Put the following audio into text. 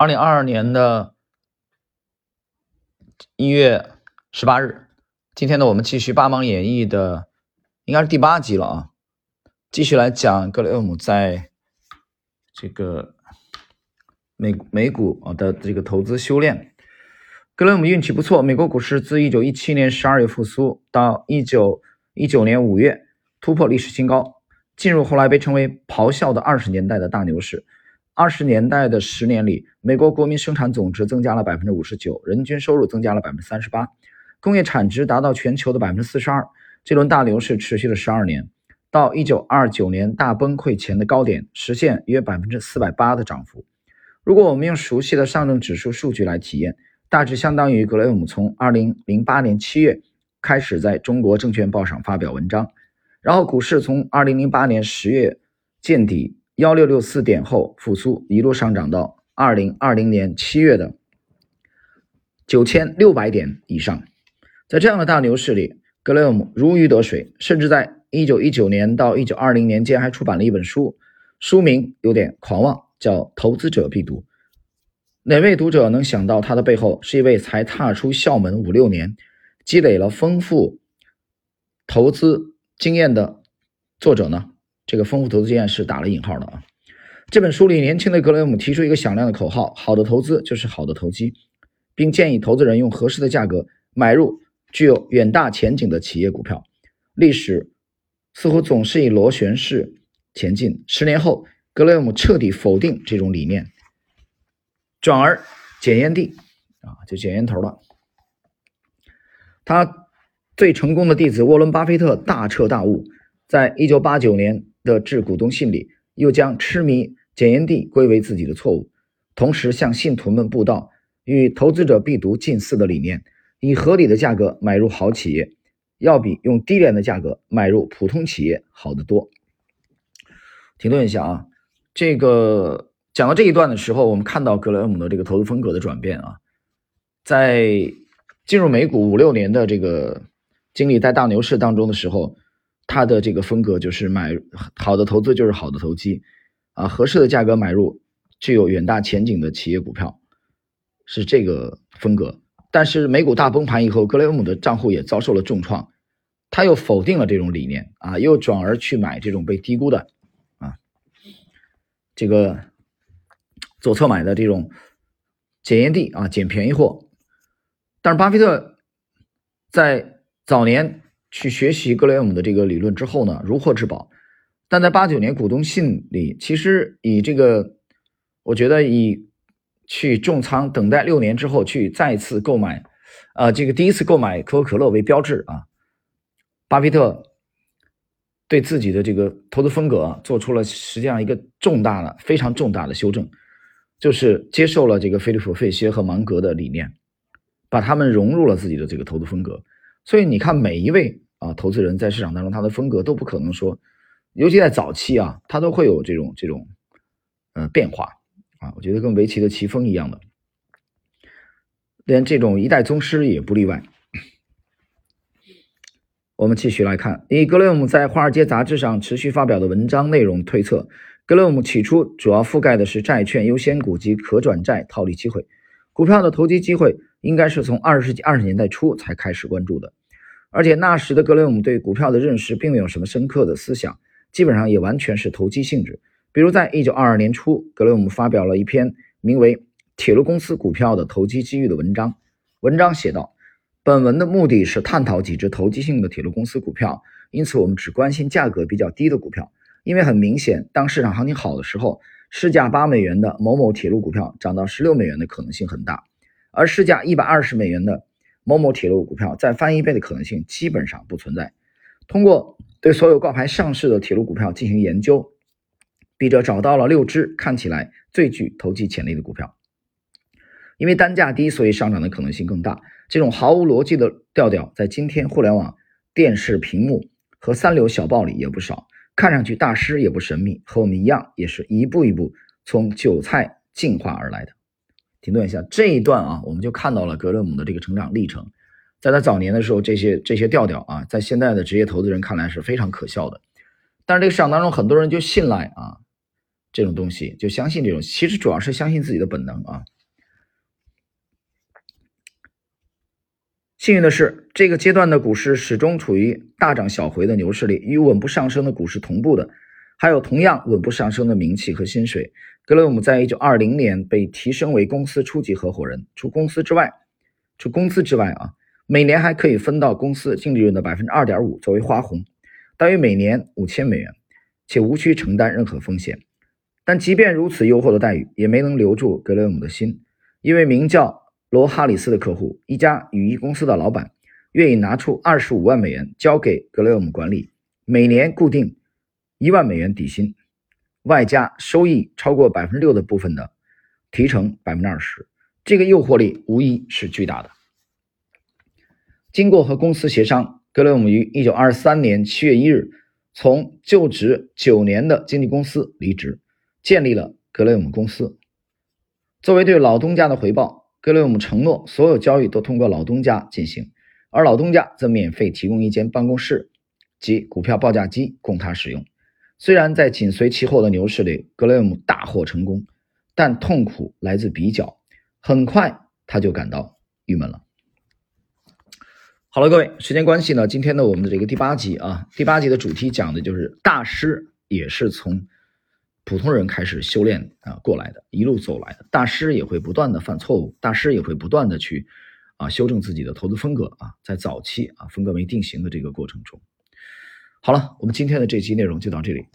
二零二二年的一月十八日，今天呢，我们继续《八芒演义》的，应该是第八集了啊，继续来讲格雷厄姆在这个美美股啊的这个投资修炼。格雷厄姆运气不错，美国股市自一九一七年十二月复苏到一九一九年五月突破历史新高，进入后来被称为“咆哮”的二十年代的大牛市。二十年代的十年里，美国国民生产总值增加了百分之五十九，人均收入增加了百分之三十八，工业产值达到全球的百分之四十二。这轮大牛市持续了十二年，到一九二九年大崩溃前的高点，实现约百分之四百八的涨幅。如果我们用熟悉的上证指数数据来体验，大致相当于格雷厄姆从二零零八年七月开始在中国证券报上发表文章，然后股市从二零零八年十月见底。幺六六四点后复苏，一路上涨到二零二零年七月的九千六百点以上。在这样的大牛市里，格雷厄姆如鱼得水，甚至在一九一九年到一九二零年间还出版了一本书，书名有点狂妄，叫《投资者必读》。哪位读者能想到他的背后是一位才踏出校门五六年，积累了丰富投资经验的作者呢？这个丰富投资经验是打了引号的啊！这本书里，年轻的格雷厄姆提出一个响亮的口号：好的投资就是好的投机，并建议投资人用合适的价格买入具有远大前景的企业股票。历史似乎总是以螺旋式前进。十年后，格雷厄姆彻底否定这种理念，转而捡烟蒂啊，就捡烟头了。他最成功的弟子沃伦·巴菲特大彻大悟，在一九八九年。的致股东信里，又将痴迷检验地归为自己的错误，同时向信徒们布道与投资者必读近似的理念：以合理的价格买入好企业，要比用低廉的价格买入普通企业好得多。停顿一下啊，这个讲到这一段的时候，我们看到格雷厄姆的这个投资风格的转变啊，在进入美股五六年的这个经历，在大牛市当中的时候。他的这个风格就是买好的投资就是好的投机，啊，合适的价格买入具有远大前景的企业股票，是这个风格。但是美股大崩盘以后，格雷厄姆的账户也遭受了重创，他又否定了这种理念啊，又转而去买这种被低估的啊，这个左侧买的这种检验地啊，捡便宜货。但是巴菲特在早年。去学习格雷厄姆的这个理论之后呢，如获至宝。但在八九年股东信里，其实以这个，我觉得以去重仓等待六年之后去再次购买，呃，这个第一次购买可口可乐为标志啊。巴菲特对自己的这个投资风格做出了实际上一个重大的、非常重大的修正，就是接受了这个菲利普·费歇和芒格的理念，把他们融入了自己的这个投资风格。所以你看，每一位啊投资人在市场当中，他的风格都不可能说，尤其在早期啊，他都会有这种这种呃变化啊。我觉得跟围棋的棋风一样的，连这种一代宗师也不例外。我们继续来看，以格雷厄姆在《华尔街杂志》上持续发表的文章内容推测，格雷厄姆起初主要覆盖的是债券优先股及可转债套利机会，股票的投机机会应该是从二十世纪二十年代初才开始关注的。而且那时的格雷厄姆对股票的认识并没有什么深刻的思想，基本上也完全是投机性质。比如，在一九二二年初，格雷厄姆发表了一篇名为《铁路公司股票的投机机遇》的文章。文章写道：“本文的目的是探讨几只投机性的铁路公司股票，因此我们只关心价格比较低的股票。因为很明显，当市场行情好的时候，市价八美元的某某铁路股票涨到十六美元的可能性很大，而市价一百二十美元的。”某某铁路股票再翻一倍的可能性基本上不存在。通过对所有挂牌上市的铁路股票进行研究，笔者找到了六只看起来最具投机潜力的股票。因为单价低，所以上涨的可能性更大。这种毫无逻辑的调调，在今天互联网电视屏幕和三流小报里也不少。看上去大师也不神秘，和我们一样，也是一步一步从韭菜进化而来的。停顿一下，这一段啊，我们就看到了格雷姆的这个成长历程。在他早年的时候，这些这些调调啊，在现在的职业投资人看来是非常可笑的。但是这个市场当中，很多人就信赖啊，这种东西，就相信这种，其实主要是相信自己的本能啊。幸运的是，这个阶段的股市始终处于大涨小回的牛市里，与稳步上升的股市同步的，还有同样稳步上升的名气和薪水。格雷厄姆在一九二零年被提升为公司初级合伙人，除公司之外，除工资之外啊，每年还可以分到公司净利润的百分之二点五作为花红，大约每年五千美元，且无需承担任何风险。但即便如此优厚的待遇，也没能留住格雷厄姆的心，因为名叫。罗哈里斯的客户，一家羽衣公司的老板，愿意拿出二十五万美元交给格雷厄姆管理，每年固定一万美元底薪，外加收益超过百分之六的部分的提成百分之二十。这个诱惑力无疑是巨大的。经过和公司协商，格雷厄姆于一九二三年七月一日从就职九年的经纪公司离职，建立了格雷厄姆公司，作为对老东家的回报。格雷厄姆承诺，所有交易都通过老东家进行，而老东家则免费提供一间办公室及股票报价机供他使用。虽然在紧随其后的牛市里，格雷厄姆大获成功，但痛苦来自比较。很快他就感到郁闷了。好了，各位，时间关系呢，今天呢，我们的这个第八集啊，第八集的主题讲的就是大师也是从。普通人开始修炼啊过来的，一路走来的大师也会不断的犯错误，大师也会不断的去啊修正自己的投资风格啊，在早期啊风格没定型的这个过程中。好了，我们今天的这期内容就到这里。